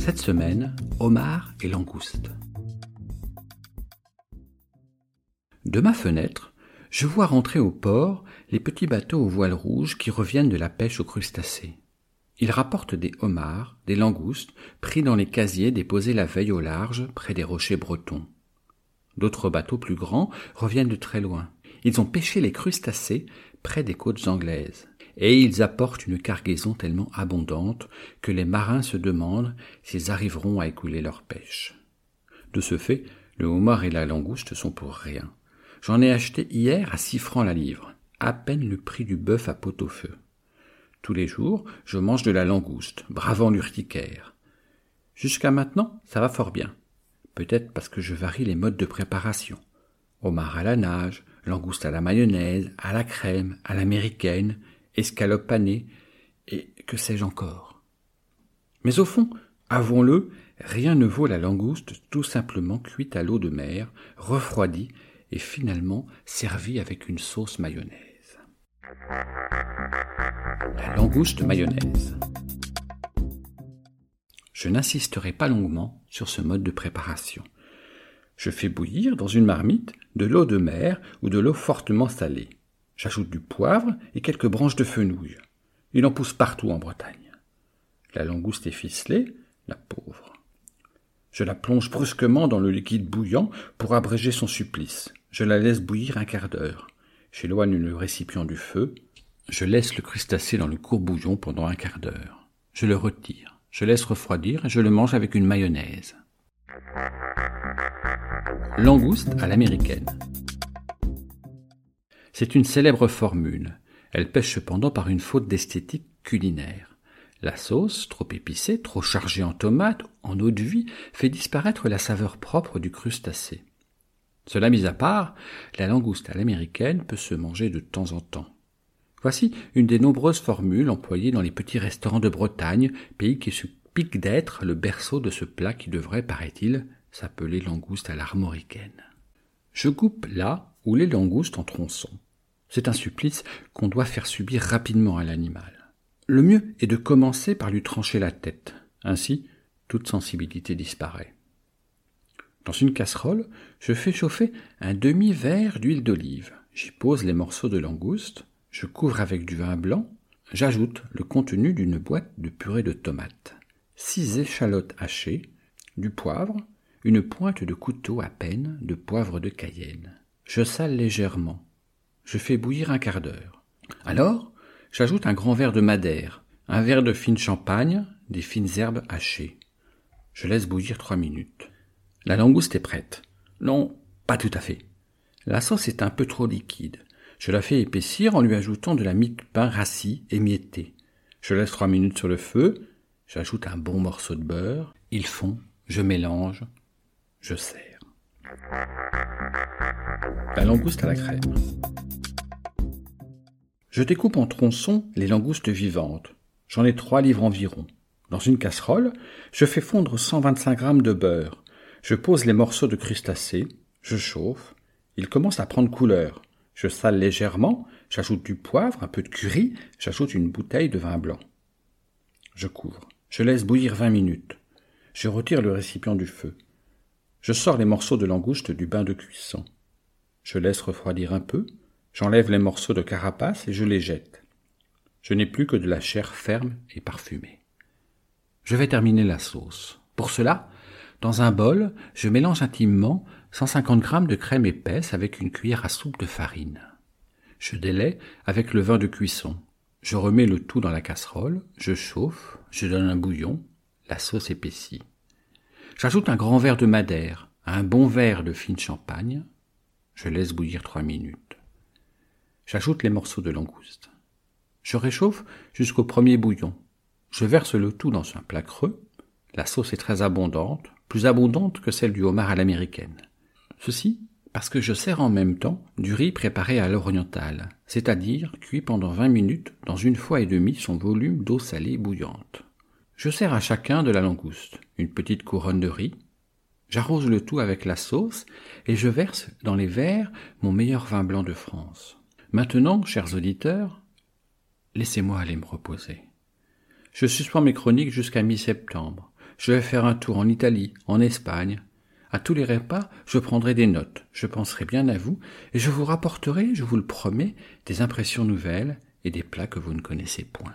Cette semaine, homard et langouste. De ma fenêtre, je vois rentrer au port les petits bateaux aux voiles rouges qui reviennent de la pêche aux crustacés. Ils rapportent des homards, des langoustes, pris dans les casiers déposés la veille au large près des rochers bretons. D'autres bateaux plus grands reviennent de très loin. Ils ont pêché les crustacés près des côtes anglaises. Et ils apportent une cargaison tellement abondante que les marins se demandent s'ils arriveront à écouler leur pêche. De ce fait, le homard et la langouste sont pour rien. J'en ai acheté hier à six francs la livre, à peine le prix du bœuf à pot-au-feu. Tous les jours, je mange de la langouste, bravant l'urticaire. Jusqu'à maintenant, ça va fort bien. Peut-être parce que je varie les modes de préparation. Homard à la nage, langouste à la mayonnaise, à la crème, à l'américaine, escalope panée, et que sais-je encore. Mais au fond, avouons-le, rien ne vaut la langouste tout simplement cuite à l'eau de mer, refroidie et finalement servie avec une sauce mayonnaise. La langouste mayonnaise. Je n'insisterai pas longuement sur ce mode de préparation. Je fais bouillir dans une marmite de l'eau de mer ou de l'eau fortement salée. J'ajoute du poivre et quelques branches de fenouil. Il en pousse partout en Bretagne. La langouste est ficelée, la pauvre. Je la plonge brusquement dans le liquide bouillant pour abréger son supplice. Je la laisse bouillir un quart d'heure. J'éloigne le récipient du feu. Je laisse le crustacé dans le court bouillon pendant un quart d'heure. Je le retire. Je laisse refroidir et je le mange avec une mayonnaise. Langouste à l'américaine. C'est une célèbre formule. Elle pêche cependant par une faute d'esthétique culinaire. La sauce, trop épicée, trop chargée en tomates, en eau de vie, fait disparaître la saveur propre du crustacé. Cela mis à part, la langouste à l'américaine peut se manger de temps en temps. Voici une des nombreuses formules employées dans les petits restaurants de Bretagne, pays qui se pique d'être le berceau de ce plat qui devrait, paraît-il, s'appeler langouste à l'armoricaine. Je coupe là où les langoustes en tronçons. C'est un supplice qu'on doit faire subir rapidement à l'animal. Le mieux est de commencer par lui trancher la tête. Ainsi, toute sensibilité disparaît. Dans une casserole, je fais chauffer un demi-verre d'huile d'olive. J'y pose les morceaux de langouste, je couvre avec du vin blanc, j'ajoute le contenu d'une boîte de purée de tomates, six échalotes hachées, du poivre, une pointe de couteau à peine de poivre de Cayenne. Je sale légèrement. Je fais bouillir un quart d'heure. Alors, j'ajoute un grand verre de madère, un verre de fine champagne, des fines herbes hachées. Je laisse bouillir trois minutes. La langouste est prête. Non, pas tout à fait. La sauce est un peu trop liquide. Je la fais épaissir en lui ajoutant de la mie de pain rassis émiettée. Je laisse trois minutes sur le feu, j'ajoute un bon morceau de beurre, ils fond, je mélange, je sers. La langouste à la crème. Je découpe en tronçons les langoustes vivantes. J'en ai trois livres environ. Dans une casserole, je fais fondre 125 grammes de beurre. Je pose les morceaux de crustacés, je chauffe. Ils commencent à prendre couleur. Je sale légèrement, j'ajoute du poivre, un peu de curry, j'ajoute une bouteille de vin blanc. Je couvre. Je laisse bouillir vingt minutes. Je retire le récipient du feu. Je sors les morceaux de langouste du bain de cuisson. Je laisse refroidir un peu, j'enlève les morceaux de carapace et je les jette. Je n'ai plus que de la chair ferme et parfumée. Je vais terminer la sauce. Pour cela, dans un bol, je mélange intimement 150 g de crème épaisse avec une cuillère à soupe de farine. Je délaie avec le vin de cuisson. Je remets le tout dans la casserole, je chauffe, je donne un bouillon, la sauce épaissit. J'ajoute un grand verre de madère, un bon verre de fine champagne. Je laisse bouillir trois minutes. J'ajoute les morceaux de langouste. Je réchauffe jusqu'au premier bouillon. Je verse le tout dans un plat creux. La sauce est très abondante, plus abondante que celle du homard à l'américaine. Ceci parce que je sers en même temps du riz préparé à l'orientale, c'est-à-dire cuit pendant vingt minutes dans une fois et demie son volume d'eau salée bouillante. Je sers à chacun de la langouste, une petite couronne de riz. J'arrose le tout avec la sauce et je verse dans les verres mon meilleur vin blanc de France. Maintenant, chers auditeurs, laissez-moi aller me reposer. Je suspends mes chroniques jusqu'à mi-septembre. Je vais faire un tour en Italie, en Espagne. À tous les repas, je prendrai des notes, je penserai bien à vous, et je vous rapporterai, je vous le promets, des impressions nouvelles et des plats que vous ne connaissez point.